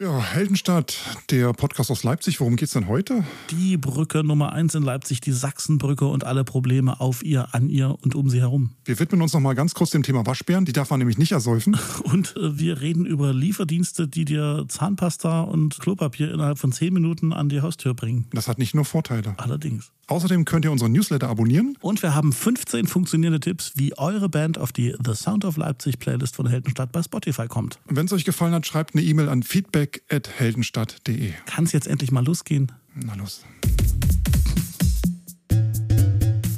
Ja, Heldenstadt, der Podcast aus Leipzig. Worum geht's denn heute? Die Brücke Nummer eins in Leipzig, die Sachsenbrücke und alle Probleme auf ihr, an ihr und um sie herum. Wir widmen uns noch mal ganz kurz dem Thema Waschbären. Die darf man nämlich nicht ersäufen. Und äh, wir reden über Lieferdienste, die dir Zahnpasta und Klopapier innerhalb von zehn Minuten an die Haustür bringen. Das hat nicht nur Vorteile. Allerdings. Außerdem könnt ihr unseren Newsletter abonnieren. Und wir haben 15 funktionierende Tipps, wie eure Band auf die The Sound of Leipzig Playlist von Heldenstadt bei Spotify kommt. Wenn es euch gefallen hat, schreibt eine E-Mail an feedback@heldenstadt.de. Kann es jetzt endlich mal losgehen? Na los.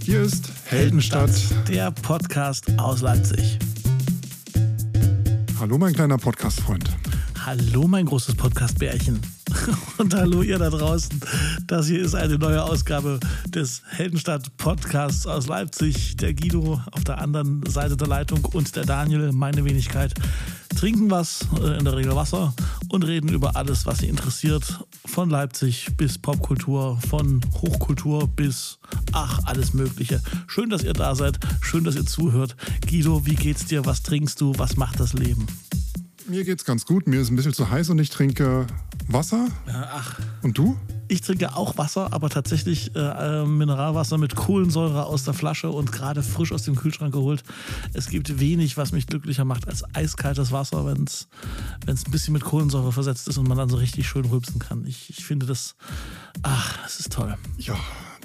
Hier ist Heldenstadt. Der Podcast aus Leipzig. Hallo, mein kleiner Podcast-Freund. Hallo, mein großes Podcast-Bärchen. Und hallo ihr da draußen. Das hier ist eine neue Ausgabe des Heldenstadt Podcasts aus Leipzig. Der Guido auf der anderen Seite der Leitung und der Daniel, meine Wenigkeit, trinken was, äh, in der Regel Wasser und reden über alles, was sie interessiert. Von Leipzig bis Popkultur, von Hochkultur bis, ach, alles Mögliche. Schön, dass ihr da seid. Schön, dass ihr zuhört. Guido, wie geht's dir? Was trinkst du? Was macht das Leben? Mir geht's ganz gut. Mir ist ein bisschen zu heiß und ich trinke Wasser. Ach, Und du? Ich trinke auch Wasser, aber tatsächlich äh, äh, Mineralwasser mit Kohlensäure aus der Flasche und gerade frisch aus dem Kühlschrank geholt. Es gibt wenig, was mich glücklicher macht als eiskaltes Wasser, wenn es ein bisschen mit Kohlensäure versetzt ist und man dann so richtig schön rülpsen kann. Ich, ich finde das, ach, das ist toll. Ja,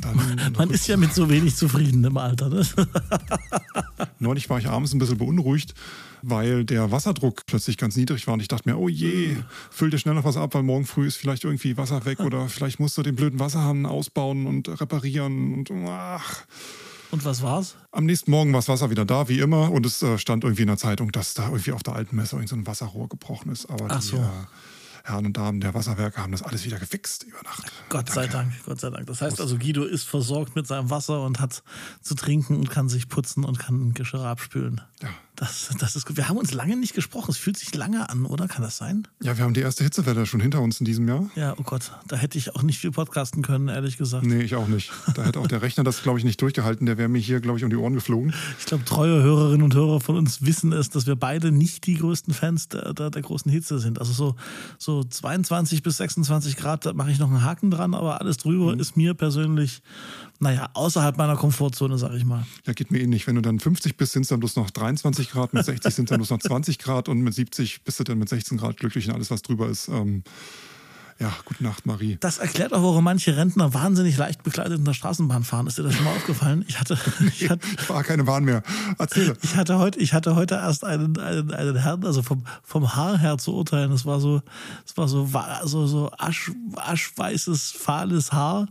dann. Man ist ja mit so wenig zufrieden im Alter. Ne? Neulich war ich abends ein bisschen beunruhigt, weil der Wasserdruck plötzlich ganz niedrig war. Und ich dachte mir, oh je, füll dir schnell noch was ab, weil morgen früh ist vielleicht irgendwie Wasser weg oder vielleicht musst du den blöden Wasserhahn ausbauen und reparieren. Und ach. Und was war's? Am nächsten Morgen war das Wasser wieder da, wie immer. Und es äh, stand irgendwie in der Zeitung, dass da irgendwie auf der alten Messe irgend so ein Wasserrohr gebrochen ist. Aber Ach die so. äh, Herren und Damen der Wasserwerke haben das alles wieder gefixt über Nacht. Gott sei Dank, Gott sei Dank. Das heißt also, Guido ist versorgt mit seinem Wasser und hat zu trinken und kann sich putzen und kann Geschirr abspülen. Ja. Das, das ist gut. Wir haben uns lange nicht gesprochen. Es fühlt sich lange an, oder? Kann das sein? ja, wir haben die erste Hitzewelle schon hinter uns in diesem Jahr. Ja, oh Gott. Da hätte ich auch nicht viel podcasten können, ehrlich gesagt. Nee, ich auch nicht. Da hätte auch der Rechner das, glaube ich, nicht durchgehalten. Der wäre mir hier, glaube ich, um die Ohren geflogen. Ich glaube, treue Hörerinnen und Hörer von uns wissen es, dass wir beide nicht die größten Fans der, der, der großen Hitze sind. Also so, so 22 bis 26 Grad, da mache ich noch einen Haken dran, aber alles drüber ist mir persönlich, naja, außerhalb meiner Komfortzone, sage ich mal. Ja, geht mir ähnlich. Wenn du dann 50 bist, sind es dann bloß noch 23 Grad, mit 60 sind dann bloß noch 20 Grad und mit 70 bist du dann mit 16 Grad glücklich und alles, was drüber ist. Ähm, ja, gute Nacht, Marie. Das erklärt auch, warum manche Rentner wahnsinnig leicht bekleidet in der Straßenbahn fahren. Ist dir das schon mal aufgefallen? Ich hatte, ich hatte, Ich fahre keine Bahn mehr. Erzähle. Ich hatte heute, ich hatte heute erst einen, einen, einen Herrn, also vom, vom Haar her zu urteilen. Es war so, es war so, so, so asch, aschweißes, fahles Haar.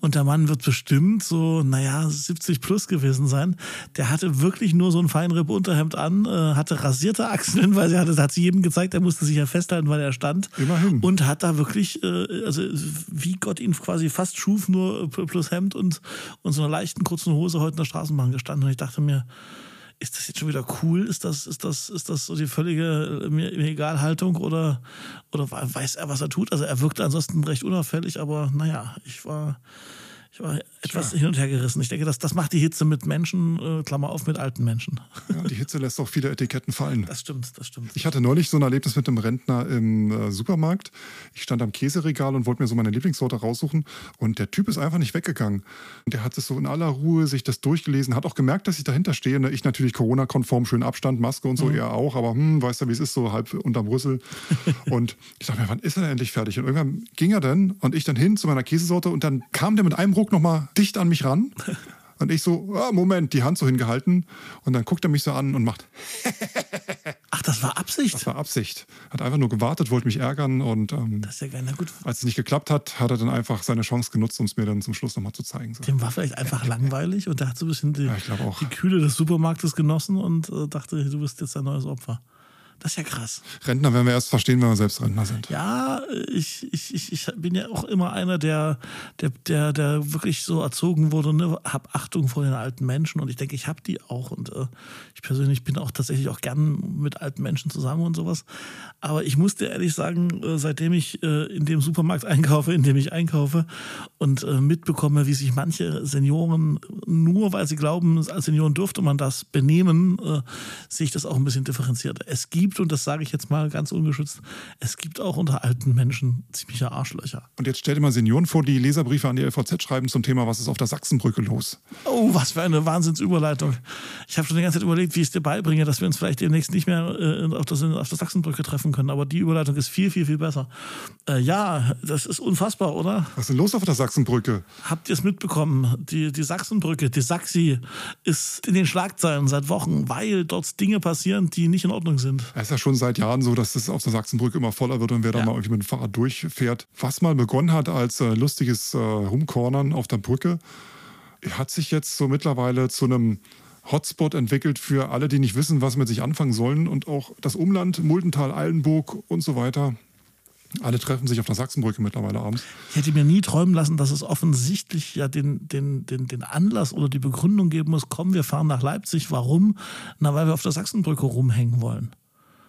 Und der Mann wird bestimmt so, naja, 70 plus gewesen sein. Der hatte wirklich nur so ein Feinripp-Unterhemd an, äh, hatte rasierte Achseln, weil sie hatte, hat sie jedem gezeigt, er musste sich ja festhalten, weil er stand. Immerhin. Und hat da wirklich, äh, also wie Gott ihn quasi fast schuf, nur plus Hemd und, und so einer leichten kurzen Hose heute in der Straßenbahn gestanden. Und ich dachte mir, ist das jetzt schon wieder cool? Ist das, ist das, ist das so die völlige äh, mir, mir egal Haltung oder, oder weiß er, was er tut? Also er wirkte ansonsten recht unauffällig, aber naja, ich war, ich war etwas hin und her gerissen. Ich denke, das, das macht die Hitze mit Menschen, äh, Klammer auf, mit alten Menschen. Ja, die Hitze lässt auch viele Etiketten fallen. Das stimmt, das stimmt. Ich hatte neulich so ein Erlebnis mit einem Rentner im äh, Supermarkt. Ich stand am Käseregal und wollte mir so meine Lieblingssorte raussuchen und der Typ ist einfach nicht weggegangen. Und der hat es so in aller Ruhe sich das durchgelesen, hat auch gemerkt, dass ich dahinter stehe. Ne? Ich natürlich Corona-konform, schön Abstand, Maske und so, er auch, aber hm, weißt du, wie es ist, so halb unterm Rüssel. und ich dachte mir, wann ist er denn endlich fertig? Und irgendwann ging er dann und ich dann hin zu meiner Käsesorte und dann kam der mit einem Ruck nochmal dicht an mich ran. Und ich so, ah, Moment, die Hand so hingehalten. Und dann guckt er mich so an und macht, Ach, das war Absicht. das war Absicht. Hat einfach nur gewartet, wollte mich ärgern und ähm, Das ist ja geil. Na gut, als es nicht geklappt hat, hat er dann einfach seine Chance genutzt, um es mir dann zum Schluss nochmal zu zeigen. So. dem war vielleicht einfach langweilig und der hat so ein bisschen die, Ja, die Kühle des Supermarktes genossen und äh, dachte, du bist jetzt ein neues Opfer. Das ist ja krass. Rentner werden wir erst verstehen, wenn wir selbst Rentner sind. Ja, ich, ich, ich, ich bin ja auch immer einer, der, der, der, der wirklich so erzogen wurde, ne? hab Achtung vor den alten Menschen und ich denke, ich habe die auch und äh, ich persönlich bin auch tatsächlich auch gern mit alten Menschen zusammen und sowas. Aber ich musste ehrlich sagen, äh, seitdem ich äh, in dem Supermarkt einkaufe, in dem ich einkaufe und äh, mitbekomme, wie sich manche Senioren nur, weil sie glauben, als Senioren dürfte man das benehmen, äh, sehe ich das auch ein bisschen differenzierter. Es gibt gibt, und das sage ich jetzt mal ganz ungeschützt, es gibt auch unter alten Menschen ziemliche Arschlöcher. Und jetzt stell dir mal Senioren vor, die Leserbriefe an die LVZ schreiben zum Thema, was ist auf der Sachsenbrücke los? Oh, was für eine Wahnsinnsüberleitung. Ich habe schon die ganze Zeit überlegt, wie ich es dir beibringe, dass wir uns vielleicht demnächst nicht mehr äh, auf, das, auf der Sachsenbrücke treffen können. Aber die Überleitung ist viel, viel, viel besser. Äh, ja, das ist unfassbar, oder? Was ist denn los auf der Sachsenbrücke? Habt ihr es mitbekommen? Die, die Sachsenbrücke, die Saxi, ist in den Schlagzeilen seit Wochen, weil dort Dinge passieren, die nicht in Ordnung sind. Es ist ja schon seit Jahren so, dass es auf der Sachsenbrücke immer voller wird und wer da mal irgendwie mit dem Fahrrad durchfährt. Was mal begonnen hat als äh, lustiges äh, Rumcornern auf der Brücke, hat sich jetzt so mittlerweile zu einem Hotspot entwickelt für alle, die nicht wissen, was mit sich anfangen sollen. Und auch das Umland, Muldental, Eilenburg und so weiter. Alle treffen sich auf der Sachsenbrücke mittlerweile abends. Ich hätte mir nie träumen lassen, dass es offensichtlich ja den, den, den, den Anlass oder die Begründung geben muss, komm, wir fahren nach Leipzig. Warum? Na, weil wir auf der Sachsenbrücke rumhängen wollen.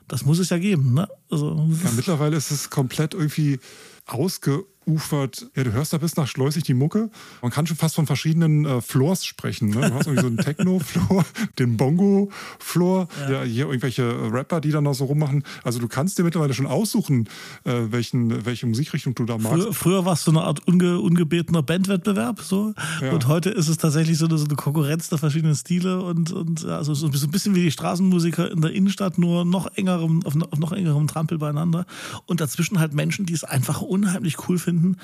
Das muss es ja geben, ne? Also, ja, mittlerweile ist es komplett irgendwie ausge ufert. Ja, du hörst da bis nach Schleusig die Mucke. Man kann schon fast von verschiedenen äh, Floors sprechen. Ne? Du hast irgendwie so einen Techno-Floor, den Bongo-Floor, ja. ja. hier irgendwelche Rapper, die dann noch so rummachen. Also du kannst dir mittlerweile schon aussuchen, äh, welchen, welche Musikrichtung du da magst. Früher, früher war es so eine Art unge, ungebetener Bandwettbewerb so. Ja. Und heute ist es tatsächlich so eine, so eine Konkurrenz der verschiedenen Stile und, und also so ein bisschen wie die Straßenmusiker in der Innenstadt, nur noch engerem, auf noch engerem Trampel beieinander. Und dazwischen halt Menschen, die es einfach unheimlich cool finden finden,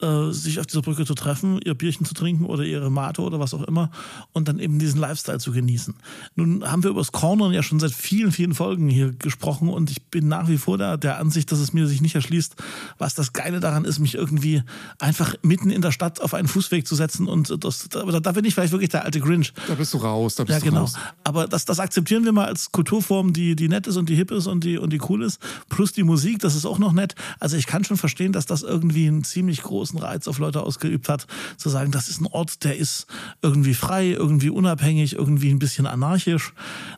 äh, sich auf dieser Brücke zu treffen, ihr Bierchen zu trinken oder ihre Mate oder was auch immer und dann eben diesen Lifestyle zu genießen. Nun haben wir über das Cornern ja schon seit vielen, vielen Folgen hier gesprochen und ich bin nach wie vor der, der Ansicht, dass es mir sich nicht erschließt, was das Geile daran ist, mich irgendwie einfach mitten in der Stadt auf einen Fußweg zu setzen und das, da, da bin ich vielleicht wirklich der alte Grinch. Da bist du raus, da bist ja, genau. raus. Aber das, das akzeptieren wir mal als Kulturform, die, die nett ist und die hip ist und die, und die cool ist. Plus die Musik, das ist auch noch nett. Also ich kann schon verstehen, dass das irgendwie ein ziemlich großen Reiz auf Leute ausgeübt hat, zu sagen, das ist ein Ort, der ist irgendwie frei, irgendwie unabhängig, irgendwie ein bisschen anarchisch.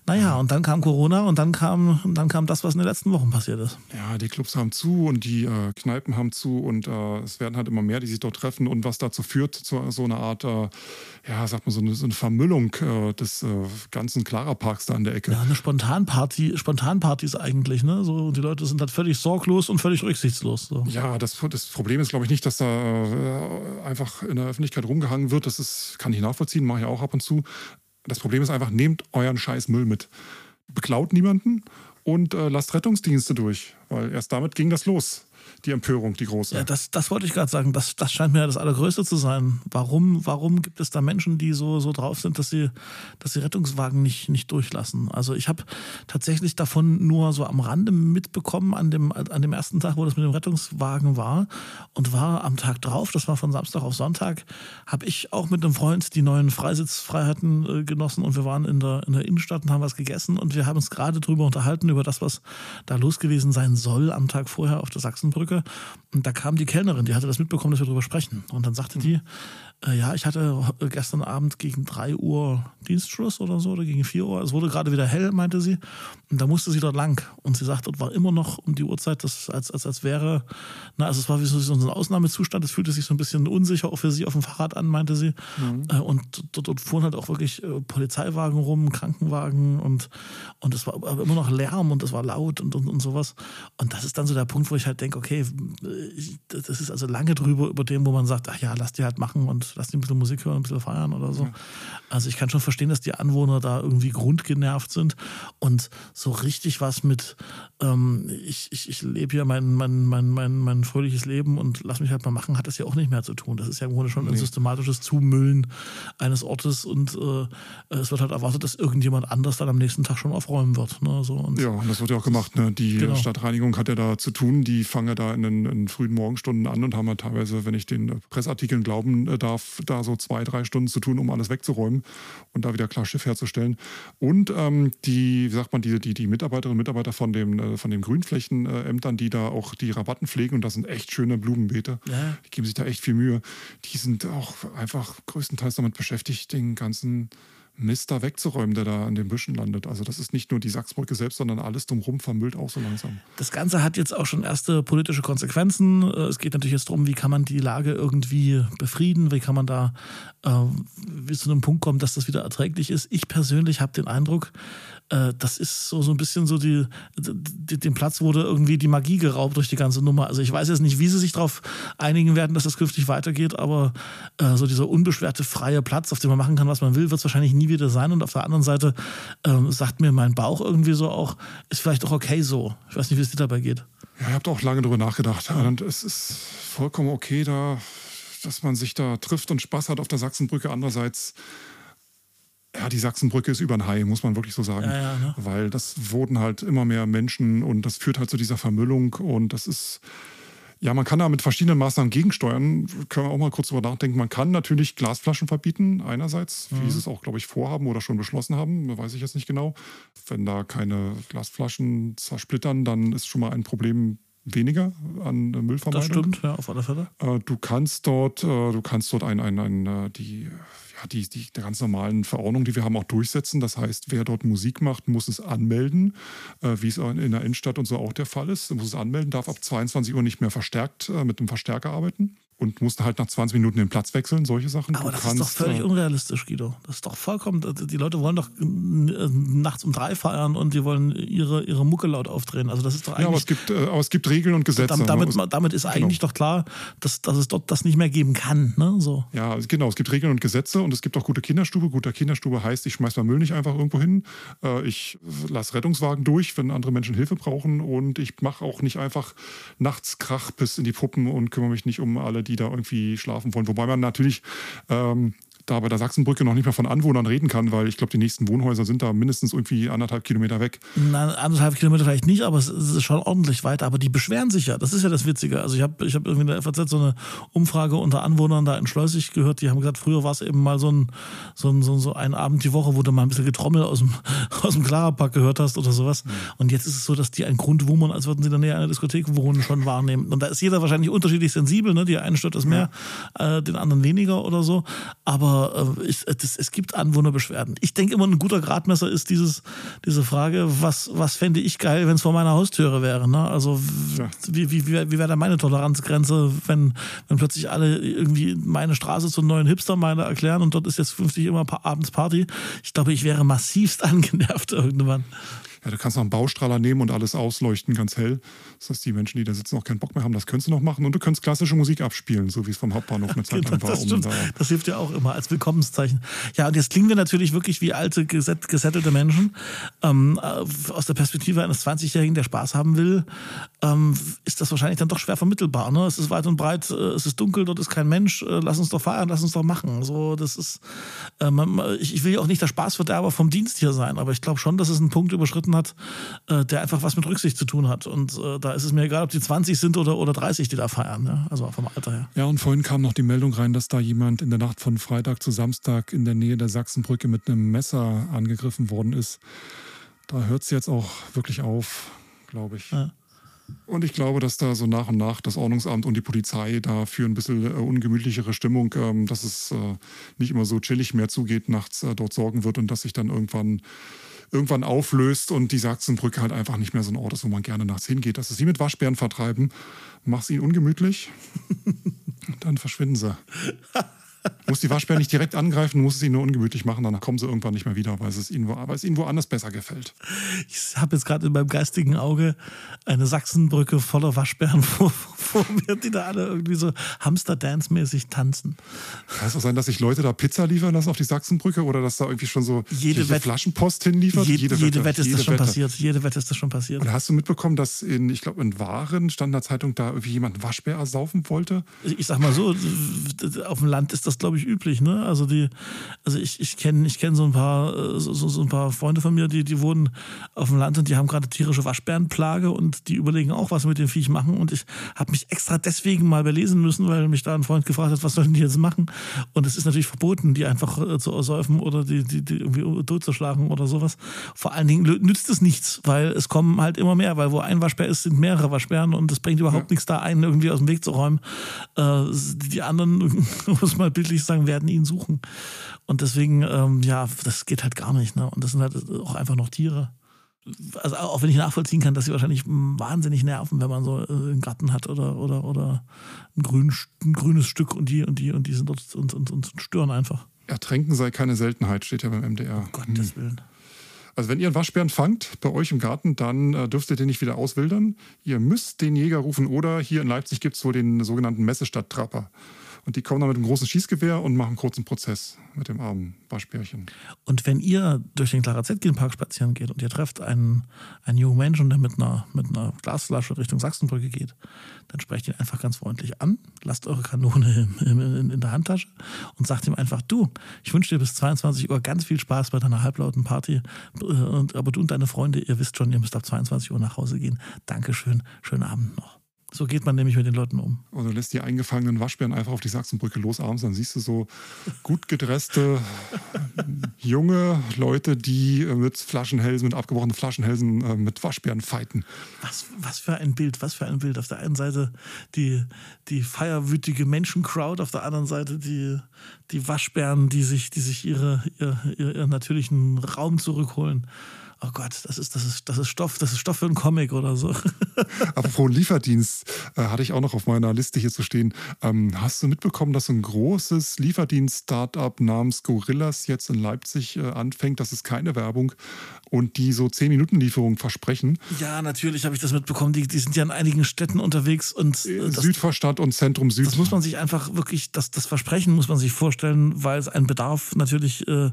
Naja, und dann kam Corona und dann kam, dann kam das, was in den letzten Wochen passiert ist. Ja, die Clubs haben zu und die äh, Kneipen haben zu und äh, es werden halt immer mehr, die sich dort treffen und was dazu führt, zu so einer Art, äh, ja, sagt man, so eine, so eine Vermüllung äh, des äh, ganzen Clara-Parks da an der Ecke. Ja, eine Spontanparty, Spontanpartys eigentlich, ne? So, die Leute sind halt völlig sorglos und völlig rücksichtslos. So. Ja, das, das Problem ist, glaube ich, nicht, dass da äh, einfach in der Öffentlichkeit rumgehangen wird. Das ist, kann ich nachvollziehen, mache ich auch ab und zu. Das Problem ist einfach, nehmt euren scheiß Müll mit. Beklaut niemanden und äh, lasst Rettungsdienste durch, weil erst damit ging das los die Empörung, die große. Ja, das, das wollte ich gerade sagen. Das, das scheint mir das Allergrößte zu sein. Warum, warum gibt es da Menschen, die so, so drauf sind, dass sie, dass sie Rettungswagen nicht, nicht durchlassen? Also ich habe tatsächlich davon nur so am Rande mitbekommen an dem, an dem ersten Tag, wo das mit dem Rettungswagen war und war am Tag drauf, das war von Samstag auf Sonntag, habe ich auch mit einem Freund die neuen Freisitzfreiheiten äh, genossen und wir waren in der, in der Innenstadt und haben was gegessen und wir haben uns gerade drüber unterhalten, über das, was da los gewesen sein soll am Tag vorher auf der Sachsenbrücke. Brücke. Und da kam die Kellnerin, die hatte das mitbekommen, dass wir darüber sprechen. Und dann sagte die, äh, ja, ich hatte gestern Abend gegen 3 Uhr Dienstschluss oder so, oder gegen 4 Uhr. Es wurde gerade wieder hell, meinte sie. Und da musste sie dort lang. Und sie sagte, dort war immer noch um die Uhrzeit, das, als, als, als wäre, na, also es war wie so, so ein Ausnahmezustand. Es fühlte sich so ein bisschen unsicher auch für sie auf dem Fahrrad an, meinte sie. Mhm. Äh, und dort, dort, fuhren halt auch wirklich äh, Polizeiwagen rum, Krankenwagen und, und es war immer noch Lärm und es war laut und, und, und sowas. Und das ist dann so der Punkt, wo ich halt denke, okay, ich, das ist also lange drüber über dem, wo man sagt, ach ja, lass die halt machen und lass die ein bisschen Musik hören, ein bisschen feiern oder so. Ja. Also ich kann schon verstehen, dass die Anwohner da irgendwie grundgenervt sind und so richtig was mit, ähm, ich, ich, ich lebe hier mein, mein, mein, mein, mein fröhliches Leben und lass mich halt mal machen, hat das ja auch nicht mehr zu tun. Das ist ja im Grunde schon nee. ein systematisches Zumüllen eines Ortes und äh, es wird halt erwartet, dass irgendjemand anders dann am nächsten Tag schon aufräumen wird. Ne? So, und ja, das wird ja auch gemacht. Ne? Die genau. Stadtreinigung hat ja da zu tun, die fangen ja da in den, in den frühen Morgenstunden an und haben ja teilweise, wenn ich den Pressartikeln glauben äh, darf, da so zwei, drei Stunden zu tun, um alles wegzuräumen und da wieder klar Schiff herzustellen. Und ähm, die, wie sagt man, die, die, die Mitarbeiterinnen und Mitarbeiter von, dem, äh, von den Grünflächenämtern, die da auch die Rabatten pflegen, und das sind echt schöne Blumenbeete, ja. die geben sich da echt viel Mühe, die sind auch einfach größtenteils damit beschäftigt, den ganzen Mist da wegzuräumen, der da an den Büschen landet. Also das ist nicht nur die Sachsbrücke selbst, sondern alles drumherum vermüllt auch so langsam. Das Ganze hat jetzt auch schon erste politische Konsequenzen. Äh, es geht natürlich jetzt darum, wie kann man die Lage irgendwie befrieden, wie kann man da äh, bis zu einem Punkt kommen, dass das wieder erträglich ist. Ich persönlich habe den Eindruck, äh, das ist so, so ein bisschen so die, die, den Platz wurde irgendwie die Magie geraubt durch die ganze Nummer. Also ich weiß jetzt nicht, wie sie sich darauf einigen werden, dass das künftig weitergeht, aber äh, so dieser unbeschwerte freie Platz, auf dem man machen kann, was man will, wird es wahrscheinlich nie wieder sein. Und auf der anderen Seite ähm, sagt mir mein Bauch irgendwie so auch, ist vielleicht auch okay so. Ich weiß nicht, wie es dir dabei geht. Ja, ich habe auch lange darüber nachgedacht. Und es ist vollkommen okay, da, dass man sich da trifft und Spaß hat auf der Sachsenbrücke. Andererseits ja, die Sachsenbrücke ist über ein Hai, muss man wirklich so sagen. Ja, ja, ne? Weil das wurden halt immer mehr Menschen und das führt halt zu dieser Vermüllung und das ist. Ja, man kann da mit verschiedenen Maßnahmen gegensteuern. Können wir auch mal kurz drüber nachdenken. Man kann natürlich Glasflaschen verbieten, einerseits, mhm. wie sie es auch, glaube ich, vorhaben oder schon beschlossen haben, weiß ich jetzt nicht genau. Wenn da keine Glasflaschen zersplittern, dann ist schon mal ein Problem weniger an Müllvermeidung. Das stimmt, ja, auf alle Fälle. Äh, du kannst dort, äh, du kannst dort ein, ein, ein, äh, die ja, die, die ganz normalen Verordnungen, die wir haben, auch durchsetzen. Das heißt, wer dort Musik macht, muss es anmelden, äh, wie es in der Innenstadt und so auch der Fall ist. Muss es anmelden, darf ab 22 Uhr nicht mehr versterkt äh, mit einem Verstärker arbeiten und musst halt nach 20 Minuten den Platz wechseln, solche Sachen. Aber du das kannst, ist doch völlig äh, unrealistisch, Guido. Das ist doch vollkommen. Die Leute wollen doch äh, nachts um drei feiern und die wollen ihre, ihre Mucke laut aufdrehen. Also das ist doch eigentlich. Ja, aber es gibt, äh, aber es gibt Regeln und Gesetze. Damit, damit, ne? damit ist genau. eigentlich genau. doch klar, dass, dass es dort das nicht mehr geben kann. Ne? So. Ja, genau. Es gibt Regeln und Gesetze und es gibt auch gute Kinderstube. Gute Kinderstube heißt, ich schmeiß meinen Müll nicht einfach irgendwo hin. Ich lasse Rettungswagen durch, wenn andere Menschen Hilfe brauchen und ich mache auch nicht einfach nachts Krach bis in die Puppen und kümmere mich nicht um alle, die da irgendwie schlafen wollen. Wobei man natürlich ähm, da bei der Sachsenbrücke noch nicht mehr von Anwohnern reden kann, weil ich glaube, die nächsten Wohnhäuser sind da mindestens irgendwie anderthalb Kilometer weg. Nein, anderthalb Kilometer vielleicht nicht, aber es ist schon ordentlich weit. Aber die beschweren sich ja. Das ist ja das Witzige. Also ich habe ich hab irgendwie in der FAZ so eine Umfrage unter Anwohnern da in Schleusig gehört. Die haben gesagt, früher war es eben mal so ein, so, ein, so, ein Abend die Woche, wo du mal ein bisschen Getrommel aus dem, aus dem Klarerpack gehört hast oder sowas. Mhm. Und jetzt ist es so, dass die einen Grundwummern, als würden sie in der Nähe einer Diskothek wohnen, schon wahrnehmen. Und da ist jeder wahrscheinlich unterschiedlich sensibel. Ne? Die einen stört es mehr, ja. äh, den anderen weniger oder so. Aber äh, ich, das, es gibt Anwohnerbeschwerden. Ich denke immer, ein guter Gradmesser ist dieses, diese Frage, was, was fände ich geil, wenn es vor meiner Haustüre wäre. Ne? Also ja. wie, wie, wie, wie wäre da meine Toleranzgrenze, wenn, wenn plötzlich alle irgendwie meine Straße zur neuen Hipstermeile erklären und dort ist jetzt 50 immer abends Party. Ich glaube, ich wäre massivst angenervt irgendwann. Ja, du kannst noch einen Baustrahler nehmen und alles ausleuchten, ganz hell. Das heißt, die Menschen, die da sitzen, auch keinen Bock mehr haben, das könntest du noch machen. Und du könntest klassische Musik abspielen, so wie es vom Hauptbahnhof eine Zeit lang war. Das, um da das hilft ja auch immer als Willkommenszeichen. Ja, und jetzt klingen wir natürlich wirklich wie alte, gesettelte Menschen. Ähm, äh, aus der Perspektive eines 20-Jährigen, der Spaß haben will, ähm, ist das wahrscheinlich dann doch schwer vermittelbar. Ne? Es ist weit und breit, äh, es ist dunkel, dort ist kein Mensch. Äh, lass uns doch feiern, lass uns doch machen. So, das ist, äh, man, ich, ich will ja auch nicht der Spaßverderber vom Dienst hier sein, aber ich glaube schon, dass es einen Punkt überschritten hat, äh, der einfach was mit Rücksicht zu tun hat. Und äh, da ist es mir egal, ob die 20 sind oder, oder 30, die da feiern. Ne? Also vom Alter her. Ja, und vorhin kam noch die Meldung rein, dass da jemand in der Nacht von Freitag zu Samstag in der Nähe der Sachsenbrücke mit einem Messer angegriffen worden ist. Da hört es jetzt auch wirklich auf, glaube ich. Ja. Und ich glaube, dass da so nach und nach das Ordnungsamt und die Polizei da für ein bisschen äh, ungemütlichere Stimmung, ähm, dass es äh, nicht immer so chillig mehr zugeht, nachts äh, dort sorgen wird und dass sich dann irgendwann irgendwann auflöst und die Sachsenbrücke halt einfach nicht mehr so ein Ort ist, wo man gerne nachts hingeht. Das ist wie mit Waschbären vertreiben. Mach's ihnen ungemütlich, dann verschwinden sie. muss die Waschbären nicht direkt angreifen, muss es ihnen nur ungemütlich machen, dann kommen sie irgendwann nicht mehr wieder, weil es ihnen, weil es ihnen woanders besser gefällt. Ich habe jetzt gerade in meinem geistigen Auge eine Sachsenbrücke voller Waschbären vor, vor mir, die da alle irgendwie so Hamster-Dance-mäßig tanzen. Kann es auch sein, dass sich Leute da Pizza liefern lassen auf die Sachsenbrücke oder dass da irgendwie schon so jede Wette, Flaschenpost hinliefert? Jede, jede, jede Wette ist jede das schon Wette. passiert. Jede Wette ist das schon passiert. Und hast du mitbekommen, dass in, ich glaube, in Waren stand in der Zeitung, da irgendwie jemand Waschbär ersaufen wollte? Ich sag mal so, auf dem Land ist das, glaube ich, üblich, ne? Also die, also ich, ich kenne ich kenn so ein paar, äh, so, so ein paar Freunde von mir, die, die wohnen auf dem Land und die haben gerade tierische Waschbärenplage und die überlegen auch, was sie mit dem Viech machen. Und ich habe mich extra deswegen mal belesen müssen, weil mich da ein Freund gefragt hat, was sollen die jetzt machen? Und es ist natürlich verboten, die einfach äh, zu ersäufen oder die, die, die irgendwie totzuschlagen oder sowas. Vor allen Dingen nützt es nichts, weil es kommen halt immer mehr, weil wo ein Waschbär ist, sind mehrere Waschbären und es bringt überhaupt ja. nichts, da einen irgendwie aus dem Weg zu räumen. Äh, die anderen, muss man bildlich sagen, werden ihn suchen. Und deswegen, ähm, ja, das geht halt gar nicht. Ne? Und das sind halt auch einfach noch Tiere also auch wenn ich nachvollziehen kann, dass sie wahrscheinlich wahnsinnig nerven, wenn man so äh, einen Garten hat oder, oder, oder ein, grün, ein grünes Stück und die und die und die sind dort und, und, und stören einfach. Ertränken sei keine Seltenheit, steht ja beim MDR. Um Gottes hm. Willen. Also wenn ihr einen Waschbären fangt bei euch im Garten, dann äh, dürft ihr den nicht wieder auswildern. Ihr müsst den Jäger rufen oder hier in Leipzig gibt es wohl den sogenannten Messestadttrapper. Und die kommen dann mit einem großen Schießgewehr und machen einen kurzen Prozess mit dem armen Waschbärchen. Und wenn ihr durch den Clara Zetkin Park spazieren geht und ihr trefft einen, einen jungen Menschen, der mit einer, mit einer Glasflasche Richtung Sachsenbrücke geht, dann sprecht ihn einfach ganz freundlich an, lasst eure Kanone in, in, in der Handtasche und sagt ihm einfach, du, ich wünsche dir bis 22 Uhr ganz viel Spaß bei deiner halblauten Party. Und, aber du und deine Freunde, ihr wisst schon, ihr müsst ab 22 Uhr nach Hause gehen. Dankeschön, schönen Abend noch. So geht man nämlich mit den Leuten um. Oder lässt die eingefangenen Waschbären einfach auf die Sachsenbrücke los abends, dann siehst du so gut gedresste junge Leute, die äh, mit Flaschenhälsen, mit abgebrochenen Flaschenhälsen äh, mit Waschbären fighten. Was, was für ein Bild, was für ein Bild. Auf der einen Seite die, die feierwütige Menschencrowd, auf der anderen Seite die, die Waschbären, die sich, die sich ihre, ihr, ihren natürlichen Raum zurückholen oh Gott, das ist, das ist, das ist Stoff, das ist Stoff für einen Comic oder so. Apropos Lieferdienst, äh, hatte ich auch noch auf meiner Liste hier zu stehen. Ähm, hast du mitbekommen, dass ein großes Lieferdienst-Startup namens Gorillas jetzt in Leipzig äh, anfängt? Das ist keine Werbung und die so 10-Minuten-Lieferungen versprechen. Ja, natürlich habe ich das mitbekommen. Die, die sind ja in einigen Städten unterwegs und äh, Südvorstadt und Zentrum Süd. Das muss man sich einfach wirklich, das, das Versprechen muss man sich vorstellen, weil es einen Bedarf natürlich äh,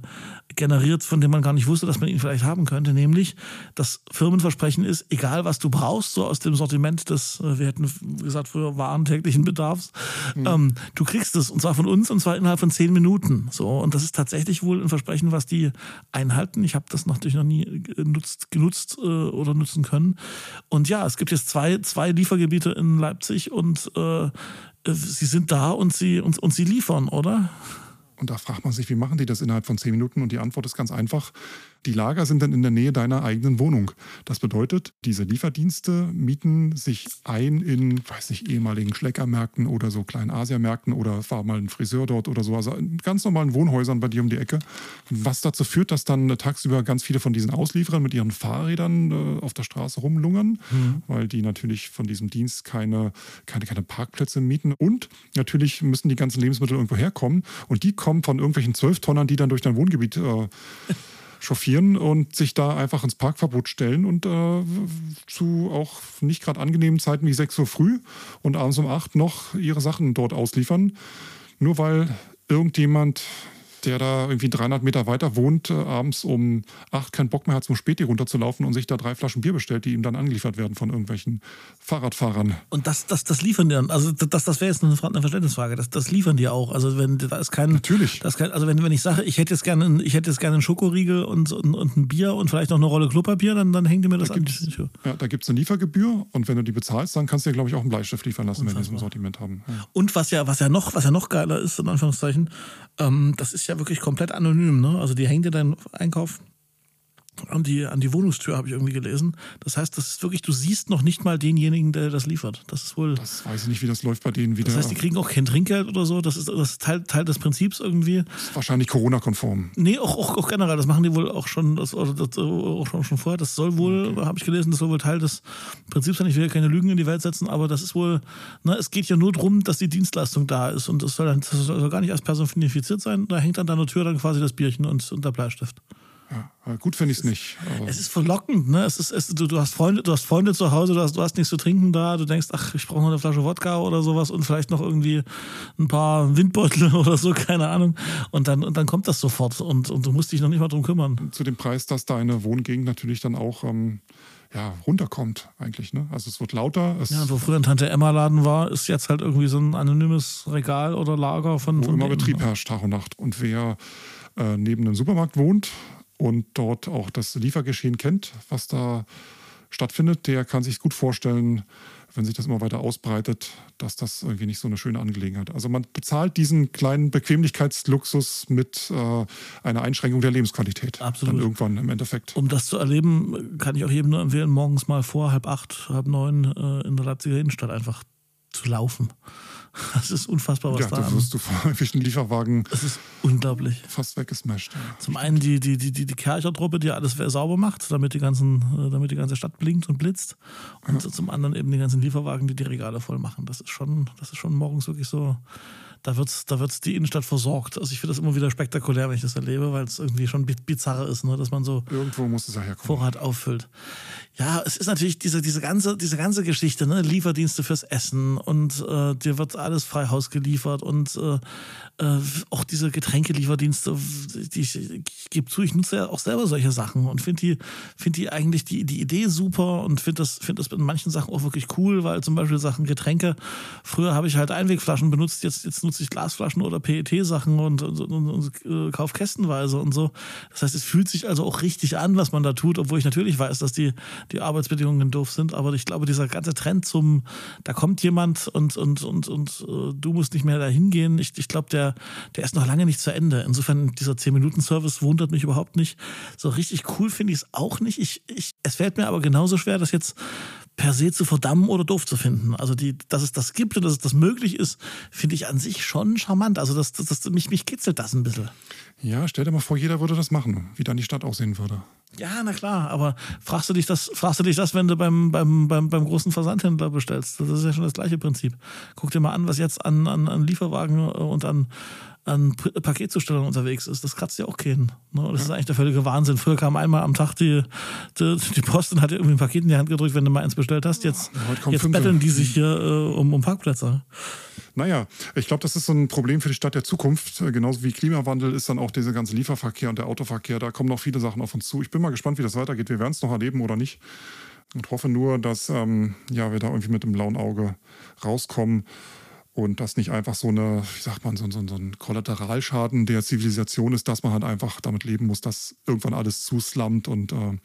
generiert, von dem man gar nicht wusste, dass man ihn vielleicht haben könnte. Nämlich, das Firmenversprechen ist, egal was du brauchst, so aus dem Sortiment des, äh, wir hätten gesagt früher Waren täglichen Bedarfs, mhm. ähm, du kriegst es und zwar von uns und zwar innerhalb von 10 Minuten. So, und das ist tatsächlich wohl ein Versprechen, was die einhalten. Ich habe das natürlich noch nie genutzt, genutzt äh, oder nutzen können. Und ja, es gibt jetzt zwei, zwei Liefergebiete in Leipzig und äh, sie sind da und sie, und, und sie liefern, oder? Und da fragt man sich, wie machen die das innerhalb von zehn Minuten? Und die Antwort ist ganz einfach. Die Lager sind dann in der Nähe deiner eigenen Wohnung. Das bedeutet, diese Lieferdienste mieten sich ein in, weiß nicht, ehemaligen Schleckermärkten oder so kleinen Asiamärkten oder war mal ein Friseur dort oder so. Also in ganz normalen Wohnhäusern bei dir um die Ecke. Was dazu führt, dass dann tagsüber ganz viele von diesen Auslieferern mit ihren Fahrrädern äh, auf der Straße rumlungern, mhm. weil die natürlich von diesem Dienst keine, keine, keine Parkplätze mieten. Und natürlich müssen die ganzen Lebensmittel irgendwo herkommen. Und die kommen von irgendwelchen Zwölftonnern, die dann durch dein Wohngebiet äh, chauffieren und sich da einfach ins Parkverbot stellen und äh, zu auch nicht gerade angenehmen Zeiten wie 6 Uhr früh und abends um 8 noch ihre Sachen dort ausliefern. Nur weil irgendjemand der da irgendwie 300 Meter weiter wohnt, äh, abends um 8 keinen Bock mehr hat, zum Späti runterzulaufen und sich da drei Flaschen Bier bestellt, die ihm dann angeliefert werden von irgendwelchen Fahrradfahrern. Und das, das, das liefern die dann, also das, das wäre jetzt eine, Verständnisfrage, das, das liefern die auch. Also wenn da ist kein. Natürlich. Das kein, also wenn, wenn ich sage, ich hätte jetzt gerne, ich hätte jetzt gerne einen Schokoriegel und, und, und ein Bier und vielleicht noch eine Rolle Klopapier, dann, dann hängt ihr mir das da an. Ja, da gibt es eine Liefergebühr und wenn du die bezahlst, dann kannst du dir, glaube ich, auch einen Bleistift liefern lassen, Unfassbar. wenn wir so ein Sortiment haben. Ja. Und was ja, was ja noch, was ja noch geiler ist, in Anführungszeichen, ähm, das ist ja wirklich komplett anonym ne? Also die hängen dir deinen Einkauf an die, an die Wohnungstür, habe ich irgendwie gelesen. Das heißt, das ist wirklich, du siehst noch nicht mal denjenigen, der das liefert. Das ist wohl. Das weiß ich nicht, wie das läuft bei denen wieder. Das heißt, die kriegen auch kein Trinkgeld oder so. Das ist, das ist Teil, Teil des Prinzips irgendwie. Das ist wahrscheinlich Corona-konform. Nee, auch, auch, auch, generell. Das machen die wohl auch schon, das, oder das, auch schon, schon vorher. Das soll wohl, okay. habe ich gelesen, das soll wohl Teil des Prinzips sein. Ich will ja keine Lügen in die Welt setzen, aber das ist wohl, ne, es geht ja nur darum, dass die Dienstleistung da ist. Und das soll, dann, das soll gar nicht als personifiziert sein. Da hängt an deiner Tür dann quasi das Bierchen und, und der Bleistift. Ja, gut finde ich es nicht. Es ist verlockend, ne? Es ist, es, du, du, hast Freunde, du hast Freunde zu Hause, du hast, du hast nichts zu trinken da, du denkst, ach, ich brauche noch eine Flasche Wodka oder sowas und vielleicht noch irgendwie ein paar Windbeutel oder so, keine Ahnung. Und dann, und dann kommt das sofort und, und du musst dich noch nicht mal drum kümmern. Zu dem Preis, dass deine Wohngegend natürlich dann auch ähm, ja, runterkommt, eigentlich. Ne? Also es wird lauter. Es ja, wo früher ein Tante Emma Laden war, ist jetzt halt irgendwie so ein anonymes Regal oder Lager von. Wo von immer Betrieb herrscht, Tag und Nacht. Und wer äh, neben einem Supermarkt wohnt, und dort auch das Liefergeschehen kennt, was da stattfindet, der kann sich gut vorstellen, wenn sich das immer weiter ausbreitet, dass das irgendwie nicht so eine schöne Angelegenheit. Also man bezahlt diesen kleinen Bequemlichkeitsluxus mit äh, einer Einschränkung der Lebensqualität. Absolut. Dann irgendwann im Endeffekt. Um das zu erleben, kann ich auch jedem nur empfehlen, morgens mal vor halb acht, halb neun äh, in der Leipziger Innenstadt einfach zu laufen. Das ist unfassbar, was ja, da da wirst du vor irgendwelchen Lieferwagen Das ist unglaublich. fast weggesmashed. Ja. Zum einen die, die, die, die, die Kercher-Truppe, die alles sauber macht, damit die, ganzen, äh, damit die ganze Stadt blinkt und blitzt. Und zum anderen eben die ganzen Lieferwagen, die die Regale voll machen. Das ist schon, das ist schon morgens wirklich so, da wird da wird's die Innenstadt versorgt. Also ich finde das immer wieder spektakulär, wenn ich das erlebe, weil es irgendwie schon bi- bizarre ist, ne? dass man so Irgendwo muss es herkommen. Vorrat auffüllt. Ja, es ist natürlich diese, diese, ganze, diese ganze Geschichte, ne? Lieferdienste fürs Essen und äh, dir wird alles frei Haus geliefert und äh, äh, auch diese Getränkelieferdienste, die ich, ich gebe zu, ich nutze ja auch selber solche Sachen und finde die, find die eigentlich die, die Idee super und finde das, find das in manchen Sachen auch wirklich cool, weil zum Beispiel Sachen Getränke, früher habe ich halt Einwegflaschen benutzt, jetzt, jetzt nutze ich Glasflaschen oder PET-Sachen und, und, und, und äh, kauf kästenweise und so. Das heißt, es fühlt sich also auch richtig an, was man da tut, obwohl ich natürlich weiß, dass die, die Arbeitsbedingungen doof sind. Aber ich glaube, dieser ganze Trend zum, da kommt jemand und, und, und, und äh, du musst nicht mehr dahin gehen, ich, ich glaube, der, der ist noch lange nicht zu Ende. Insofern, dieser 10-Minuten-Service wundert mich überhaupt nicht. So richtig cool finde ich es auch nicht. Ich, ich, es fällt mir aber genauso schwer, das jetzt per se zu verdammen oder doof zu finden. Also die, dass es das gibt und dass es das möglich ist, finde ich an sich schon charmant. Also das, das, das mich, mich kitzelt das ein bisschen. Ja, stell dir mal vor, jeder würde das machen, wie dann die Stadt aussehen würde. Ja, na klar, aber fragst du dich das, fragst du dich das, wenn du beim, beim, beim, beim großen Versandhändler bestellst? Das ist ja schon das gleiche Prinzip. Guck dir mal an, was jetzt an, an, an Lieferwagen und an, an P- Paketzustellern unterwegs ist. Das kratzt ja auch keinen. Ne? Das ist eigentlich der völlige Wahnsinn. Früher kam einmal am Tag die, die, die Post und hat dir irgendwie ein Paket in die Hand gedrückt, wenn du mal eins bestellt hast. Jetzt, jetzt betteln die sich hier äh, um, um Parkplätze. Naja, ich glaube, das ist so ein Problem für die Stadt der Zukunft. Genauso wie Klimawandel ist dann auch dieser ganze Lieferverkehr und der Autoverkehr. Da kommen noch viele Sachen auf uns zu. Ich bin mal gespannt, wie das weitergeht. Wir werden es noch erleben oder nicht. Und hoffe nur, dass ähm, ja, wir da irgendwie mit dem blauen Auge rauskommen und das nicht einfach so eine, wie sagt man, so, so, so ein Kollateralschaden der Zivilisation ist, dass man halt einfach damit leben muss, dass irgendwann alles zuslammt und äh,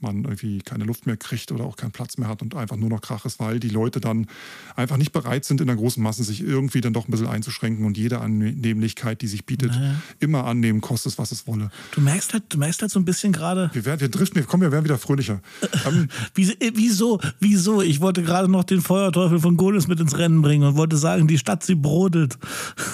man irgendwie keine Luft mehr kriegt oder auch keinen Platz mehr hat und einfach nur noch Krach ist, weil die Leute dann einfach nicht bereit sind, in der großen Masse sich irgendwie dann doch ein bisschen einzuschränken und jede Annehmlichkeit, die sich bietet, Naja. immer annehmen, kostet es, was es wolle. Du merkst halt, du merkst halt so ein bisschen gerade, Wir, werden, wir driften, wir kommen, wir werden wieder fröhlicher. ähm, äh, wieso? Wieso? Ich wollte gerade noch den Feuerteufel von Golis mit ins Rennen bringen und wollte sagen, die Stadt, sie brodelt.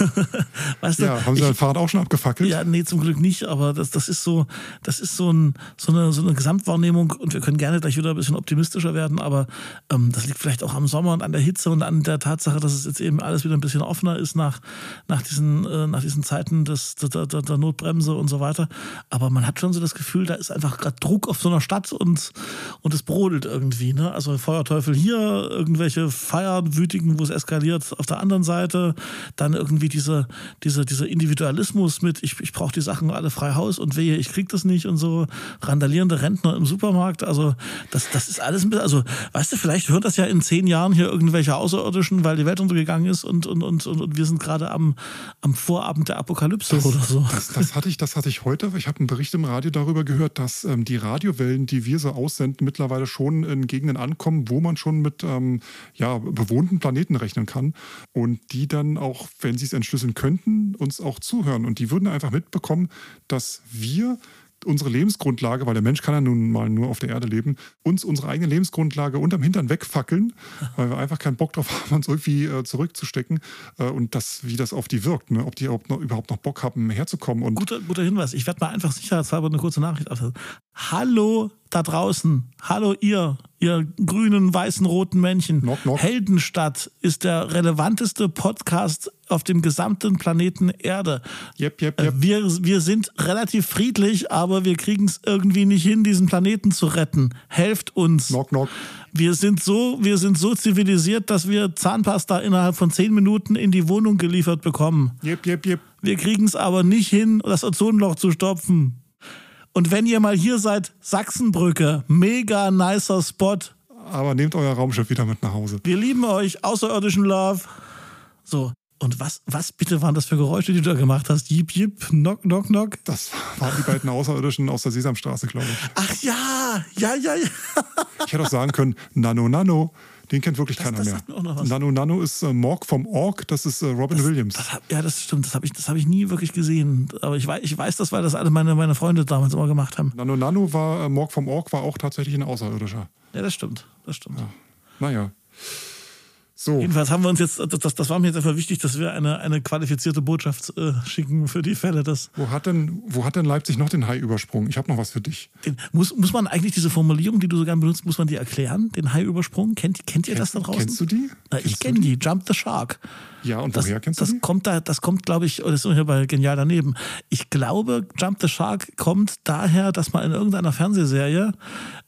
weißt du? ja, haben Sie ich, das Fahrrad auch schon abgefackelt? ja, nee, zum Glück nicht, aber das, das ist so, das ist so, ein, so, eine, so eine Gesamtwahrnehmung und wir können gerne gleich wieder ein bisschen optimistischer werden, aber ähm, das liegt vielleicht auch am Sommer und an der Hitze und an der Tatsache, dass es jetzt eben alles wieder ein bisschen offener ist nach, nach, diesen, äh, nach diesen Zeiten des, der, der, der Notbremse und so weiter. Aber man hat schon so das Gefühl, da ist einfach gerade Druck auf so einer Stadt und, und es brodelt irgendwie. Ne? Also Feuerteufel hier, irgendwelche Feierwütigen, wo es eskaliert auf der anderen Seite, dann irgendwie diese, diese, dieser Individualismus mit, ich, ich brauche die Sachen alle frei Haus und wehe, ich krieg das nicht und so, randalierende Rentner im Supermarkt, also das, das ist alles ein bisschen, also weißt du, vielleicht hören das ja in zehn Jahren hier irgendwelche Außerirdischen, weil die Welt untergegangen ist und, und, und, und, und wir sind gerade am, am Vorabend der Apokalypse oder so. Das, das, hatte ich, das hatte ich heute. Ich habe einen Bericht im Radio darüber gehört, dass ähm, die Radiowellen, die wir so aussenden, mittlerweile schon in Gegenden ankommen, wo man schon mit ähm, ja, bewohnten Planeten rechnen kann. Und die dann auch, wenn sie es entschlüsseln könnten, uns auch zuhören. Und die würden einfach mitbekommen, dass wir unsere Lebensgrundlage, weil der Mensch kann ja nun mal nur auf der Erde leben, uns unsere eigene Lebensgrundlage unterm Hintern wegfackeln, weil wir einfach keinen Bock drauf haben, uns irgendwie äh, zurückzustecken äh, und das, wie das auf die wirkt, ne? ob die überhaupt noch, überhaupt noch Bock haben, herzukommen. Und Guter, guter Hinweis. Ich werde mal einfach sicherheitshalber eine kurze Nachricht absetzen. Hallo da draußen. Hallo ihr, ihr grünen, weißen, roten Männchen. Knock, knock. Heldenstadt ist der relevanteste Podcast auf dem gesamten Planeten Erde. Jep, jep, Äh, jep. Wir, wir sind relativ friedlich, aber wir kriegen es irgendwie nicht hin, diesen Planeten zu retten. Helft uns. knock, knock. Wir sind so, wir sind so zivilisiert, dass wir Zahnpasta innerhalb von zehn Minuten in die Wohnung geliefert bekommen. Jep, jep, jep. Wir kriegen es aber nicht hin, das Ozonloch zu stopfen. Und wenn ihr mal hier seid, Sachsenbrücke, mega nicer Spot. Aber nehmt euer Raumschiff wieder mit nach Hause. Wir lieben euch, außerirdischen Love. So, und was, was bitte waren das für Geräusche, die du da gemacht hast? Jip, jip, knock, knock, knock. Das waren die beiden Außerirdischen aus der Sesamstraße, glaube ich. Ach ja, ja, ja, ja. Ich hätte auch sagen können, Nano, Nano. Den kennt wirklich Das- keiner das mehr. sagt mir auch noch was. Nano Nano ist äh, Morg vom Org, das ist äh, Robin Williams. Das hab, ja, das stimmt. Das habe ich, das hab ich nie wirklich gesehen. Aber ich weiß, ich weiß das, weil das alle meine, meine Freunde damals immer gemacht haben. Nano Nano war, äh, Morg vom Org war auch tatsächlich ein Außerirdischer. Ja, das stimmt. Das stimmt. Naja. So, Jedenfalls haben wir uns jetzt, das, das, war mir jetzt einfach wichtig, dass wir eine, eine qualifizierte Botschaft äh, schicken für die Fälle, dass wo hat denn, wo hat denn Leipzig noch den Hai übersprungen? Ich habe noch was für dich. den, muss, muss man eigentlich diese Formulierung, die du so gerne benutzt, muss man die erklären? Den Hai-Übersprung? Kennt, kennt ihr das da draußen? Kennst du die? Na, ich Kennst kenne die. Jump the Shark. Ja, und Das, woher kennst das du die? kommt da, das kommt, glaube ich, das ist hier bei Genial daneben. Ich glaube, Jump the Shark kommt daher, dass mal in irgendeiner Fernsehserie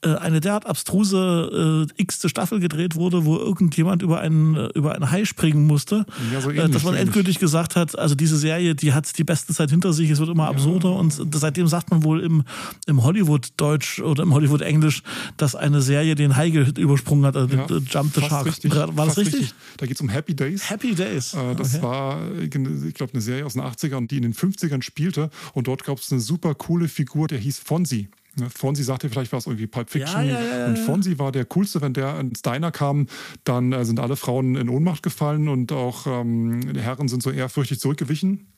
äh, eine derart abstruse äh, x-te Staffel gedreht wurde, wo irgendjemand über einen, äh, über einen Hai springen musste. Ja, so äh, ähnlich, dass man endgültig gesagt hat, also diese Serie, die hat die beste Zeit hinter sich, es wird immer absurder und seitdem sagt man wohl im, im Hollywood-Deutsch oder im Hollywood-Englisch, dass eine Serie den Hai ge- übersprungen hat, also Ja, Jump the Shark. Richtig, War das fast richtig? Da geht es um Happy Days. Happy Days. Äh, Das Okay. war, äh, ich glaube, eine Serie aus den 80ern, die in den 50ern spielte. Und dort gab es eine super coole Figur, der hieß Fonzie. Ne, Fonzie sagte vielleicht was irgendwie Pulp Fiction. Ja, ja, ja, und ja. Fonzie war der coolste, wenn der ins Diner kam, dann äh, sind alle Frauen in Ohnmacht gefallen und auch ähm, die Herren sind so ehrfürchtig zurückgewichen.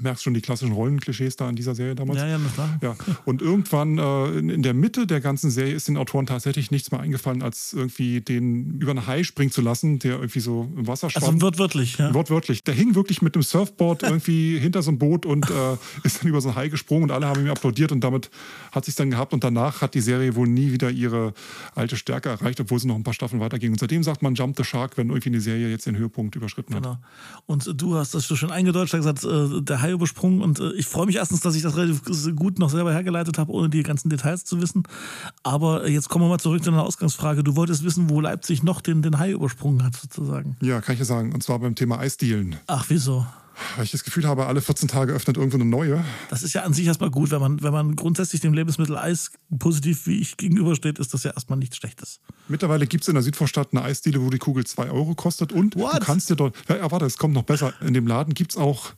Merkst schon die klassischen Rollenklischees da in dieser Serie damals. Ja, ja, klar. Ja, und irgendwann äh, in, in der Mitte der ganzen Serie ist den Autoren tatsächlich nichts mehr eingefallen, als irgendwie den über einen Hai springen zu lassen, der irgendwie so im Wasser schwamm. Also wird wörtlich, ja. Wortwörtlich. Der hing wirklich mit einem Surfboard irgendwie hinter so einem Boot und äh, ist dann über so einen Hai gesprungen und alle haben ihm applaudiert und damit hat sich dann gehabt und danach hat die Serie wohl nie wieder ihre alte Stärke erreicht, obwohl sie noch ein paar Staffeln weiterging. Und seitdem sagt man Jump the Shark, wenn irgendwie eine Serie jetzt den Höhepunkt überschritten hat. Genau. Und du hast das so schön eingedeutscht, gesagt, äh, der Hai übersprungen. Und äh, ich freue mich erstens, dass ich das relativ gut noch selber hergeleitet habe, ohne die ganzen Details zu wissen. Aber äh, jetzt kommen wir mal zurück zu deiner Ausgangsfrage. Du wolltest wissen, wo Leipzig noch den, den Hai übersprungen hat, sozusagen. Ja, kann ich ja sagen. Und zwar beim Thema Eisdielen. Ach, wieso? Weil ich das Gefühl habe, alle 14 Tage öffnet irgendwo eine neue. Das ist ja an sich erstmal gut, wenn man, wenn man grundsätzlich dem Lebensmittel Eis positiv wie ich gegenübersteht, ist das ja erstmal nichts Schlechtes. Mittlerweile gibt es in der Südvorstadt eine Eisdiele, wo die Kugel 2 Euro kostet. Und What? du kannst dir dort. Ja, ja, warte, es kommt noch besser. In dem Laden gibt es auch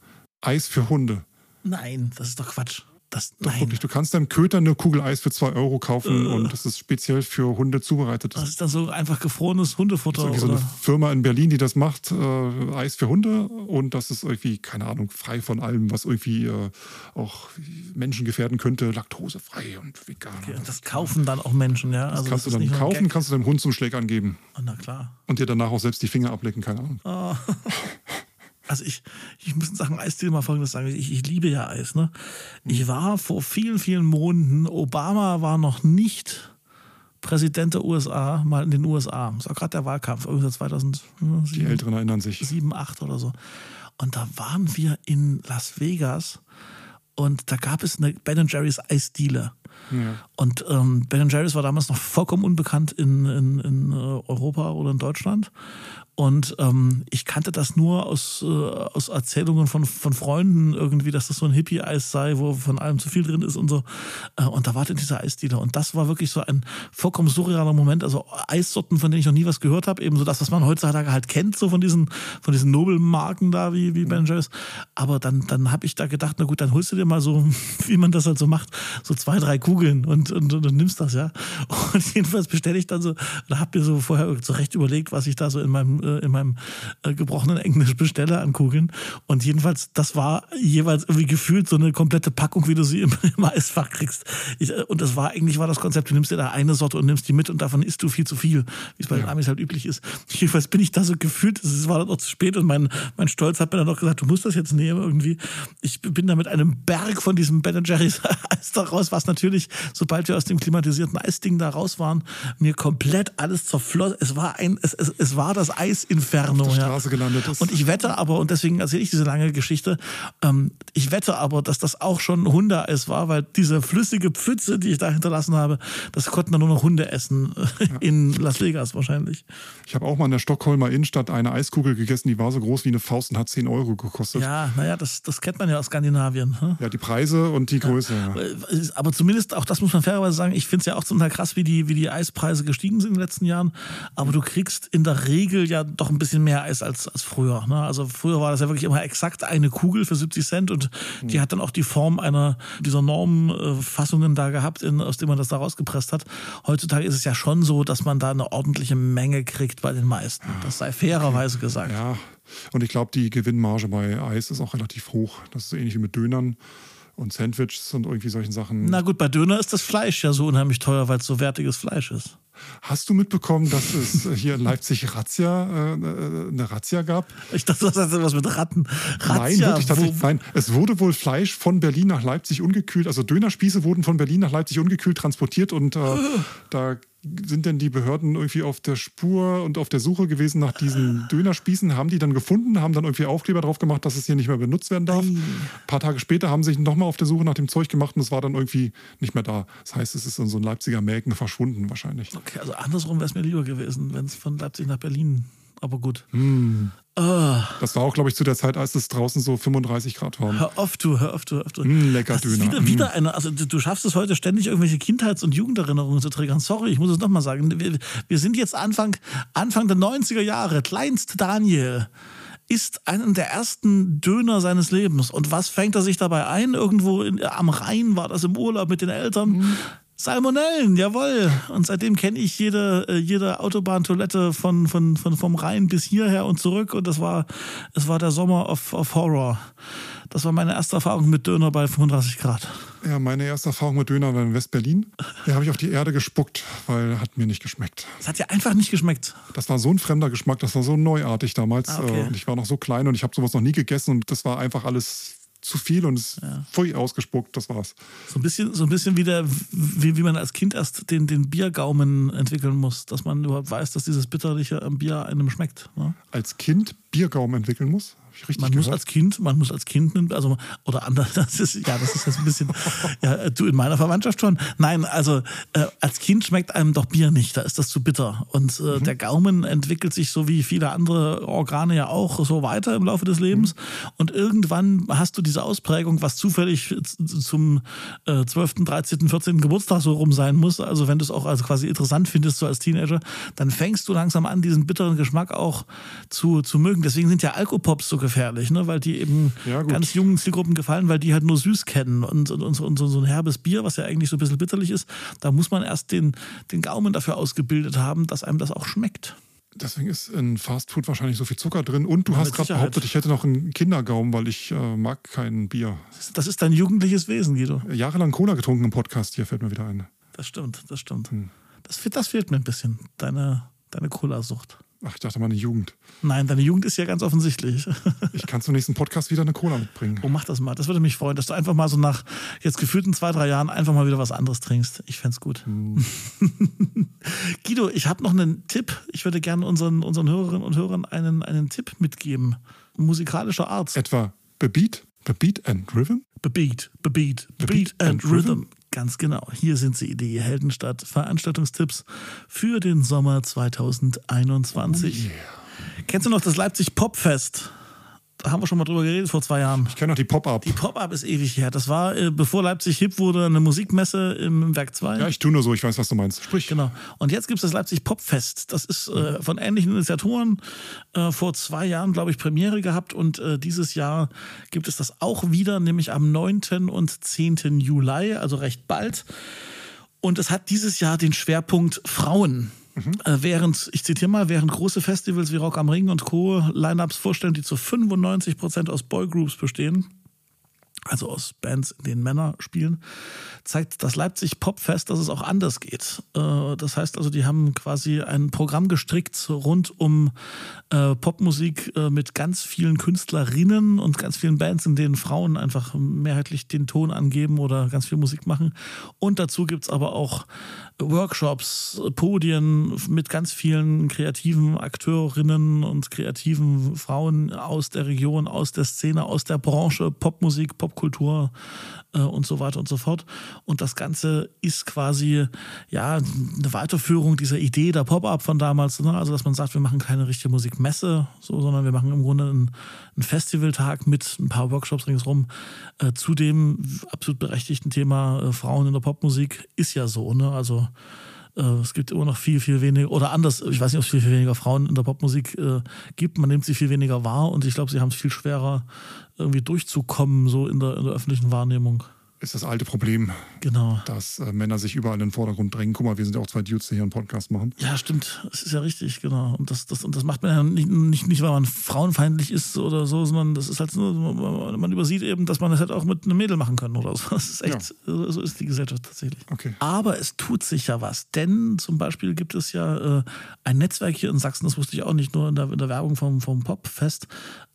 Eis für Hunde. Nein, das ist doch Quatsch. Das, Doch nein. wirklich. Du kannst deinem Köter eine Kugel Eis für 2 Euro kaufen und das ist speziell für Hunde zubereitet. Das ist dann so einfach gefrorenes Hundefutter. irgendwie so oder? eine Firma in Berlin, die das macht, äh, Eis für Hunde und das ist irgendwie, keine Ahnung, frei von allem, was irgendwie äh, auch Menschen gefährden könnte, laktosefrei und vegan. Ja, das kaufen dann auch Menschen, ja. Also kannst du das ist dann kaufen, kannst du deinem Hund zum Schlägern geben Oh, na klar. und dir danach auch selbst die Finger ablecken, keine Ahnung. Also ich, ich muss in Sachen Eisdiele mal folgendes sagen. Ich, ich liebe ja Eis. Ne? Ich war vor vielen, vielen Monaten, Obama war noch nicht Präsident der USA, mal in den USA. Das war gerade der Wahlkampf, irgendwie so 2007, Die Älteren erinnern sich. 8 oder so. Und da waren wir in Las Vegas und da gab es eine Ben Jerry's Eisdiele. Ja. Und ähm, Ben Jerry's war damals noch vollkommen unbekannt in, in, in äh, Europa oder in Deutschland. Und ähm, ich kannte das nur aus, äh, aus Erzählungen von, von Freunden irgendwie, dass das so ein Hippie-Eis sei, wo von allem zu viel drin ist und so. Äh, und da war dann dieser Eisdealer. Und das war wirklich so ein vollkommen surrealer Moment. Also Eissorten, von denen ich noch nie was gehört habe. Eben so das, was man heutzutage halt kennt, so von diesen, von diesen Nobelmarken da, wie, wie Ben Jerry's. Aber dann, dann habe ich da gedacht, na gut, dann holst du dir mal so, wie man das halt so macht, so zwei, drei Kugeln und, und, und, und nimmst das, ja. Und jedenfalls bestelle ich dann so, da habe mir so vorher zurecht überlegt, was ich da so in meinem, äh, in meinem äh, gebrochenen Englisch bestelle an Kugeln. Und jedenfalls, das war jeweils irgendwie gefühlt so eine komplette Packung, wie du sie im, im Eisfach kriegst. Ich, äh, und das war, eigentlich war das Konzept, du nimmst dir da eine Sorte und nimmst die mit und davon isst du viel zu viel, wie es bei den Amis halt üblich ist. Jedenfalls bin ich da so gefühlt, es war dann noch zu spät und mein, mein Stolz hat mir dann noch gesagt, du musst das jetzt nehmen irgendwie. Ich bin da mit einem Berg von diesem Ben Jerry's Eis da raus, was natürlich, sobald wir aus dem klimatisierten Eisding da raus waren, mir komplett alles zerfloss. Es war ein, es, es, es war das Eisinferno. Auf der ja. Straße gelandet ist. Und ich wette aber, und deswegen erzähle ich diese lange Geschichte, ähm, ich wette aber, dass das auch schon Hundeeis war, weil diese flüssige Pfütze, die ich da hinterlassen habe, das konnten dann nur noch Hunde essen äh, in Las Vegas wahrscheinlich. Ich habe auch mal in der Stockholmer Innenstadt eine Eiskugel gegessen, die war so groß wie eine Faust und hat 10 Euro gekostet. Ja, naja, das, das kennt man ja aus Skandinavien. hm? Ja, die Preise und die Größe. Ja. Aber zumindest zumindest auch das muss man fairerweise sagen, ich finde es ja auch zum Teil krass, wie die, wie die Eispreise gestiegen sind in den letzten Jahren. Aber du kriegst in der Regel ja doch ein bisschen mehr Eis als, als früher. Ne? Also früher war das ja wirklich immer exakt eine Kugel für 70 Cent und die hat dann auch die Form einer dieser Normfassungen da gehabt, in, aus dem man das da rausgepresst hat. Heutzutage ist es ja schon so, dass man da eine ordentliche Menge kriegt bei den meisten. Das sei fairerweise gesagt. Ja, und ich glaube, die Gewinnmarge bei Eis ist auch relativ hoch. Das ist so ähnlich wie mit Dönern und Sandwiches und irgendwie solchen Sachen. Na gut, bei Döner ist das Fleisch ja so unheimlich teuer, weil es so wertiges Fleisch ist. Hast du mitbekommen, dass es hier in Leipzig Razzia, äh, eine Razzia gab? Ich dachte, das hat was mit Ratten. Razzia, nein, wirklich. Nein, es wurde wohl Fleisch von Berlin nach Leipzig ungekühlt, also Dönerspieße wurden von Berlin nach Leipzig ungekühlt transportiert und äh, da sind denn die Behörden irgendwie auf der Spur und auf der Suche gewesen nach diesen Dönerspießen? Haben die dann gefunden, haben dann irgendwie Aufkleber drauf gemacht, dass es hier nicht mehr benutzt werden darf? Ein paar Tage später haben sie sich nochmal auf der Suche nach dem Zeug gemacht und es war dann irgendwie nicht mehr da. Das heißt, es ist in so ein Leipziger Mägen verschwunden wahrscheinlich. Okay, also andersrum wäre es mir lieber gewesen, wenn es von Leipzig nach Berlin aber gut. Mm. Oh. Das war auch, glaube ich, zu der Zeit, als es draußen so 35 Grad war. Hör auf, du, hör auf, du, hör auf, du. Mm, lecker Döner. Wieder, wieder hm. eine, also du, du, schaffst es heute ständig, irgendwelche Kindheits- und Jugenderinnerungen zu triggern. Sorry, ich muss es nochmal sagen. Wir, wir, sind jetzt Anfang, Anfang der 90er Jahre. Kleinst Daniel isst einen der ersten Döner seines Lebens. Und was fängt er sich dabei ein? Irgendwo in, am Rhein war das im Urlaub mit den Eltern. Mm. Salmonellen, jawohl. Und seitdem kenne ich jede, äh, jede Autobahntoilette von, von, von, vom Rhein bis hierher und zurück. Und das war, es war der Sommer of, of Horror. Das war meine erste Erfahrung mit Döner bei 35 Grad. Ja, meine erste Erfahrung mit Döner war in West-Berlin. Da habe ich auf die Erde gespuckt, weil hat mir nicht geschmeckt. Es hat ja einfach nicht geschmeckt. Das war so ein fremder Geschmack, das war so neuartig damals. Ah, okay. Und ich war noch so klein und ich habe sowas noch nie gegessen und das war einfach alles zu viel und es ja. voll ausgespuckt, das war's. So ein bisschen, so ein bisschen wie, der, wie, wie man als Kind erst den, den Biergaumen entwickeln muss, dass man überhaupt weiß, dass dieses Bitterliche am Bier einem schmeckt. Ne? Als Kind Biergaumen entwickeln muss? man gehört? muss als Kind, man muss als Kind, also oder anders, das ist ja, das ist jetzt ein bisschen, ja, du in meiner Verwandtschaft schon. Nein, also äh, als Kind schmeckt einem doch Bier nicht, da ist das zu bitter. Und äh, mhm. der Gaumen entwickelt sich so wie viele andere Organe ja auch so weiter im Laufe des Lebens. Mhm. Und irgendwann hast du diese Ausprägung, was zufällig zum äh, 12., 13., 14. Geburtstag so rum sein muss. Also wenn du es auch also quasi interessant findest, so als Teenager, dann fängst du langsam an, diesen bitteren Geschmack auch zu, zu mögen. Deswegen sind ja Alkopops so gefährlich, ne? weil die eben ja, ganz jungen Zielgruppen gefallen, weil die halt nur süß kennen. Und, und, und, und, so ein herbes Bier, was ja eigentlich so ein bisschen bitterlich ist, da muss man erst den, den Gaumen dafür ausgebildet haben, dass einem das auch schmeckt. Deswegen ist in Fastfood wahrscheinlich so viel Zucker drin. Und du ja, hast gerade behauptet, ich hätte noch einen Kindergaumen, weil ich äh, mag kein Bier. Das ist dein jugendliches Wesen, Guido. Jahrelang Cola getrunken im Podcast, hier fällt mir wieder ein. Das stimmt, das stimmt. Hm. Das, das fehlt mir ein bisschen, deine, deine Cola-Sucht. Ach, ich dachte meine Jugend. Nein, deine Jugend ist ja ganz offensichtlich. ich kann zum nächsten Podcast wieder eine Cola mitbringen. Oh, mach das mal. Das würde mich freuen, dass du einfach mal so nach jetzt gefühlten zwei, drei Jahren einfach mal wieder was anderes trinkst. Ich fände es gut. Hm. Guido, ich habe noch einen Tipp. Ich würde gerne unseren, unseren Hörerinnen und Hörern einen, einen Tipp mitgeben. Musikalischer Art. Etwa Bebeat? Bebeat and Rhythm? Bebeat, Bebeat, Bebeat, and, and Rhythm. Rhythm. Ganz genau. Hier sind sie, die Heldenstadt Veranstaltungstipps für den Sommer 2021. Oh yeah. Kennst du noch das Leipzig Popfest? Haben wir schon mal drüber geredet vor zwei Jahren. Ich kenne noch die Pop-Up. Die Pop-Up ist ewig her. Das war, äh, bevor Leipzig hip wurde, eine Musikmesse im Werk 2. Ja, ich tue nur so, ich weiß, was du meinst. Sprich. Genau. Und jetzt gibt es das Leipzig Popfest. Das ist äh, von ähnlichen Initiatoren äh, vor zwei Jahren, glaube ich, Premiere gehabt. Und äh, dieses Jahr gibt es das auch wieder, nämlich am 9. und 10. Juli, also recht bald. Und es hat dieses Jahr den Schwerpunkt Frauen. Mhm. Äh, während, ich zitiere mal, während große Festivals wie Rock am Ring und Co. Lineups vorstellen, die zu 95 Prozent aus Boygroups bestehen, also aus Bands, in denen Männer spielen, zeigt das Leipzig Popfest, dass es auch anders geht. Äh, das heißt also, die haben quasi ein Programm gestrickt rund um äh, Popmusik äh, mit ganz vielen Künstlerinnen und ganz vielen Bands, in denen Frauen einfach mehrheitlich den Ton angeben oder ganz viel Musik machen. Und dazu gibt es aber auch Workshops, Podien mit ganz vielen kreativen Akteurinnen und kreativen Frauen aus der Region, aus der Szene, aus der Branche, Popmusik, Popkultur Popkultur äh, und so weiter und so fort. Und das Ganze ist quasi ja eine Weiterführung dieser Idee der Pop-Up von damals. Ne? Also, dass man sagt, wir machen keine richtige Musikmesse, so, sondern wir machen im Grunde einen, Festivaltag mit ein paar Workshops ringsherum. Äh, zu dem absolut berechtigten Thema äh, Frauen in der Popmusik ist ja so. Ne? Also, äh, es gibt immer noch viel, viel weniger, oder anders, ich weiß nicht, ob es viel, viel weniger Frauen in der Popmusik äh, gibt. Man nimmt sie viel weniger wahr und ich glaube, sie haben es viel schwerer, irgendwie durchzukommen, so in der, in der öffentlichen Wahrnehmung ist das alte Problem, genau. dass äh, Männer sich überall in den Vordergrund drängen. Guck mal, wir sind ja auch zwei Dudes, die hier einen Podcast machen. Ja, stimmt. Das ist ja richtig, genau. Und das, das, und das macht man ja nicht, nicht, nicht, weil man frauenfeindlich ist oder so, sondern das ist halt nur, man übersieht eben, dass man das halt auch mit einem Mädel machen kann oder so. Das ist echt, ja. so ist die Gesellschaft tatsächlich. Okay. Aber es tut sich ja was, denn zum Beispiel gibt es ja äh, ein Netzwerk hier in Sachsen, das wusste ich auch nicht nur in der, in der Werbung vom, vom Popfest.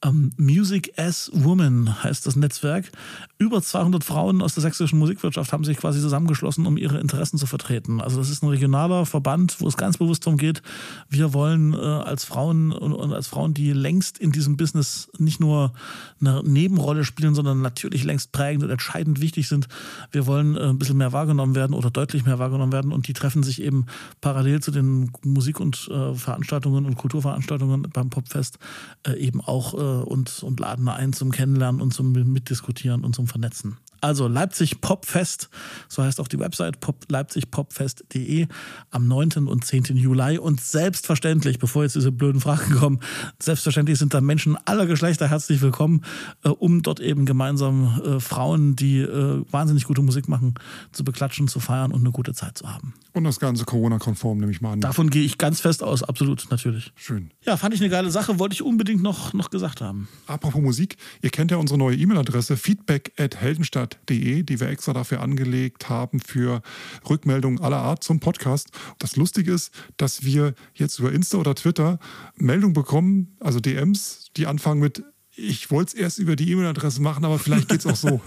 Ähm, Music as Woman heißt das Netzwerk. Über 200 Frauen aus der sächsischen Musikwirtschaft haben sich quasi zusammengeschlossen, um ihre Interessen zu vertreten. Also das ist ein regionaler Verband, wo es ganz bewusst darum geht, wir wollen äh, als Frauen und, und, als Frauen, die längst in diesem Business nicht nur eine Nebenrolle spielen, sondern natürlich längst prägend und entscheidend wichtig sind, wir wollen äh, ein bisschen mehr wahrgenommen werden oder deutlich mehr wahrgenommen werden und die treffen sich eben parallel zu den Musik- und äh, Veranstaltungen und Kulturveranstaltungen beim Popfest äh, eben auch äh, und, und laden ein zum Kennenlernen und zum Mitdiskutieren und zum Vernetzen. Also Leipzig Popfest, so heißt auch die Website pop, leipzigpopfest.de am 9. und 10. Juli. Und selbstverständlich, bevor jetzt diese blöden Fragen kommen, selbstverständlich sind da Menschen aller Geschlechter herzlich willkommen, äh, um dort eben gemeinsam äh, Frauen, die äh, wahnsinnig gute Musik machen, zu beklatschen, zu feiern und eine gute Zeit zu haben. Und das Ganze Corona-konform, nehme ich mal an. Davon gehe ich ganz fest aus, absolut, natürlich. Schön. Ja, fand ich eine geile Sache, wollte ich unbedingt noch, noch gesagt haben. Apropos Musik, ihr kennt ja unsere neue E-Mail-Adresse feedback at heldenstadt.de, die wir extra dafür angelegt haben für Rückmeldungen aller Art zum Podcast. Das Lustige ist, dass wir jetzt über Insta oder Twitter Meldungen bekommen, also DMs, die anfangen mit ich wollte es erst über die E-Mail-Adresse machen, aber vielleicht geht es auch so.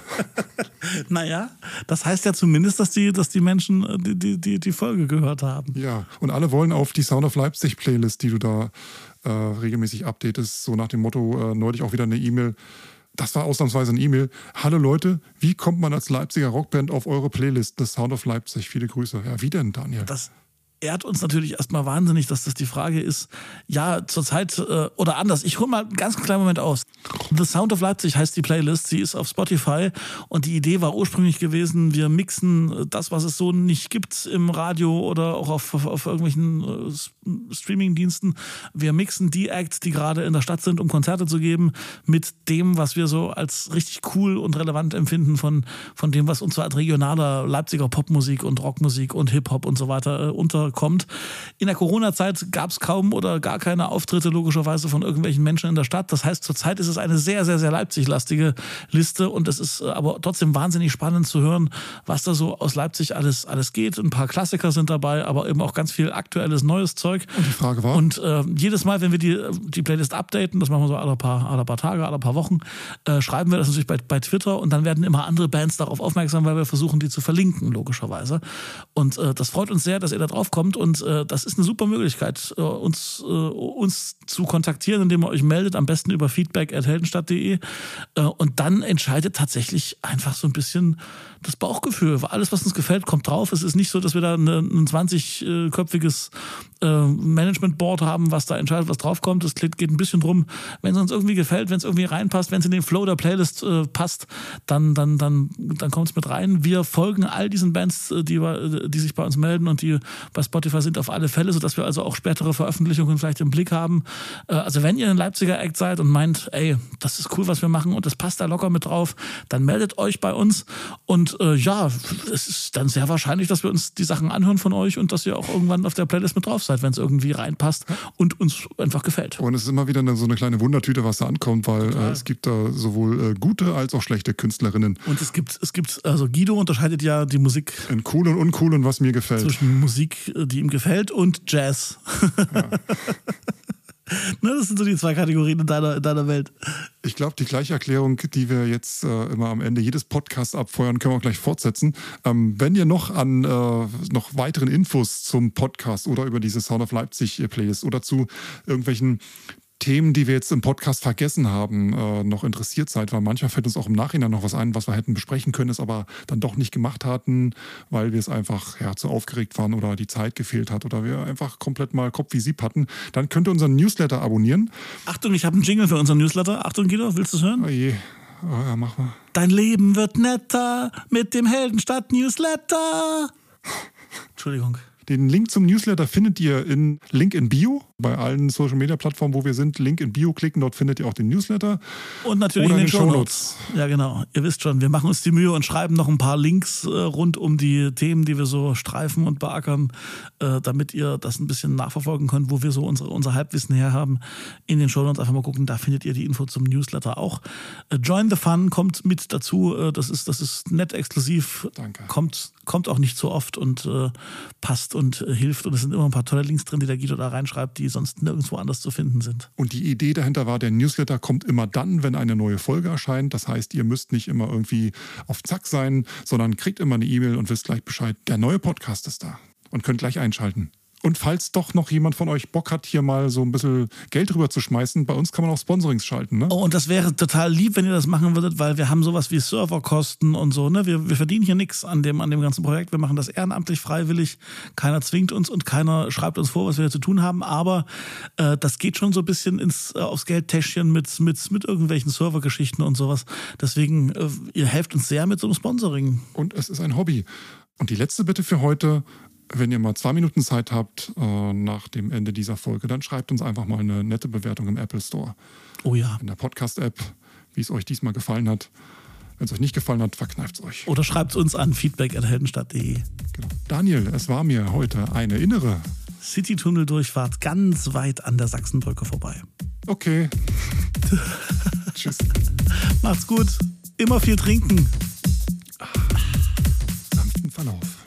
naja, das heißt ja zumindest, dass die, dass die Menschen äh, die, die, die Folge gehört haben. Ja, und alle wollen auf die Sound of Leipzig Playlist, die du da äh, regelmäßig updatest, so nach dem Motto, äh, neulich auch wieder eine E-Mail. Das war ausnahmsweise eine E-Mail. Hallo Leute, wie kommt man als Leipziger Rockband auf eure Playlist, The Sound of Leipzig? Viele Grüße. Ja, wie denn, Daniel? Das, ehrt uns natürlich erstmal wahnsinnig, dass das die Frage ist. Ja, zurzeit äh, oder anders. Ich hole mal einen ganz kleinen Moment aus. The Sound of Leipzig heißt die Playlist. Sie ist auf Spotify und die Idee war ursprünglich gewesen, wir mixen das, was es so nicht gibt im Radio oder auch auf, auf, auf irgendwelchen äh, Streamingdiensten. Wir mixen die Acts, die gerade in der Stadt sind, um Konzerte zu geben, mit dem, was wir so als richtig cool und relevant empfinden von, von dem, was uns so als regionaler Leipziger Popmusik und Rockmusik und Hip-Hop und so weiter äh, unter kommt. In der Corona-Zeit gab es kaum oder gar keine Auftritte logischerweise von irgendwelchen Menschen in der Stadt. Das heißt, zurzeit ist es eine sehr, sehr, sehr Leipzig-lastige Liste und es ist äh, aber trotzdem wahnsinnig spannend zu hören, was da so aus Leipzig alles, alles geht. Ein paar Klassiker sind dabei, aber eben auch ganz viel aktuelles, neues Zeug. Und die Frage war? Und äh, jedes Mal, wenn wir die, die Playlist updaten, das machen wir so alle paar, alle paar Tage, alle paar Wochen, äh, schreiben wir das natürlich bei, bei Twitter und dann werden immer andere Bands darauf aufmerksam, weil wir versuchen, die zu verlinken, logischerweise. Und äh, das freut uns sehr, dass ihr da drauf kommt. Und äh, das ist eine super Möglichkeit, äh, uns, äh, uns zu kontaktieren, indem ihr euch meldet, am besten über feedback.heldenstadt.de. Äh, und dann entscheidet tatsächlich einfach so ein bisschen das Bauchgefühl. Alles, was uns gefällt, kommt drauf. Es ist nicht so, dass wir da eine, ein 20-köpfiges äh, Management-Board haben, was da entscheidet, was draufkommt. Es geht ein bisschen drum, wenn es uns irgendwie gefällt, wenn es irgendwie reinpasst, wenn es in den Flow der Playlist äh, passt, dann, dann, dann, dann kommt es mit rein. Wir folgen all diesen Bands, die, die sich bei uns melden und die bei Spotify sind auf alle Fälle, sodass wir also auch spätere Veröffentlichungen vielleicht im Blick haben. Äh, also wenn ihr ein Leipziger Act seid und meint, ey, das ist cool, was wir machen und das passt da locker mit drauf, dann meldet euch bei uns und äh, ja, es ist dann sehr wahrscheinlich, dass wir uns die Sachen anhören von euch und dass ihr auch irgendwann auf der Playlist mit drauf seid, wenn es irgendwie reinpasst und uns einfach gefällt. Und es ist immer wieder eine, so eine kleine Wundertüte, was da ankommt, weil äh, es gibt da sowohl äh, gute als auch schlechte Künstlerinnen. Und es gibt, es gibt, also Guido unterscheidet ja die Musik in cool und uncool und was mir gefällt. Zwischen Musik, die ihm gefällt, und Jazz. Ja. Ne, das sind so die zwei Kategorien in deiner, in deiner Welt. Ich glaube, die gleiche Erklärung, die wir jetzt äh, immer am Ende jedes Podcasts abfeuern, können wir auch gleich fortsetzen. Ähm, wenn ihr noch an äh, noch weiteren Infos zum Podcast oder über diese Sound of Leipzig Playlist oder zu irgendwelchen Themen, die wir jetzt im Podcast vergessen haben, äh, noch interessiert seid, weil manchmal fällt uns auch im Nachhinein noch was ein, was wir hätten besprechen können, es aber dann doch nicht gemacht hatten, weil wir es einfach ja, zu aufgeregt waren oder die Zeit gefehlt hat oder wir einfach komplett mal Kopf wie Sieb hatten, dann könnt ihr unseren Newsletter abonnieren. Achtung, ich habe einen Jingle für unseren Newsletter. Achtung, Guido, willst du es hören? Oh je. Oh, ja, mach mal. Dein Leben wird netter mit dem Heldenstadt-Newsletter. Entschuldigung. Den Link zum Newsletter findet ihr in Link in Bio bei allen Social Media Plattformen, wo wir sind. Link in Bio klicken, dort findet ihr auch den Newsletter. Und natürlich Oder in den, den Shownotes. Ja, genau. Ihr wisst schon, wir machen uns die Mühe und schreiben noch ein paar Links äh, rund um die Themen, die wir so streifen und beackern, äh, damit ihr das ein bisschen nachverfolgen könnt, wo wir so unsere, unser Halbwissen her haben. In den Shownotes einfach mal gucken, da findet ihr die Info zum Newsletter auch. Äh, Join the Fun kommt mit dazu. Äh, das, ist, das ist nett exklusiv. Danke. Kommt, kommt auch nicht so oft und äh, passt und äh, hilft. Und es sind immer ein paar tolle Links drin, die der Guido da reinschreibt, die sonst nirgendwo anders zu finden sind. Und die Idee dahinter war, der Newsletter kommt immer dann, wenn eine neue Folge erscheint. Das heißt, ihr müsst nicht immer irgendwie auf Zack sein, sondern kriegt immer eine E-Mail und wisst gleich Bescheid. Der neue Podcast ist da und könnt gleich einschalten. Und falls doch noch jemand von euch Bock hat, hier mal so ein bisschen Geld rüber zu schmeißen, bei uns kann man auch Sponsorings schalten, ne? Oh, und das wäre total lieb, wenn ihr das machen würdet, weil wir haben sowas wie Serverkosten und so. Ne? Wir, wir verdienen hier nichts an dem, an dem ganzen Projekt. Wir machen das ehrenamtlich, freiwillig. Keiner zwingt uns und keiner schreibt uns vor, was wir hier zu tun haben. Aber äh, das geht schon so ein bisschen ins, äh, aufs Geldtäschchen mit, mit, mit irgendwelchen Servergeschichten und sowas. Deswegen, äh, ihr helft uns sehr mit so einem Sponsoring. Und es ist ein Hobby. Und die letzte Bitte für heute, wenn ihr mal zwei Minuten Zeit habt äh, nach dem Ende dieser Folge, dann schreibt uns einfach mal eine nette Bewertung im Apple Store. Oh ja. In der Podcast-App, wie es euch diesmal gefallen hat. Wenn es euch nicht gefallen hat, verkneift es euch. Oder schreibt es uns an feedback.heldenstadt.de. Genau. Daniel, es war mir heute eine innere City-Tunnel-Durchfahrt ganz weit an der Sachsenbrücke vorbei. Okay. Tschüss. Macht's gut. Immer viel trinken. Sanften Verlauf.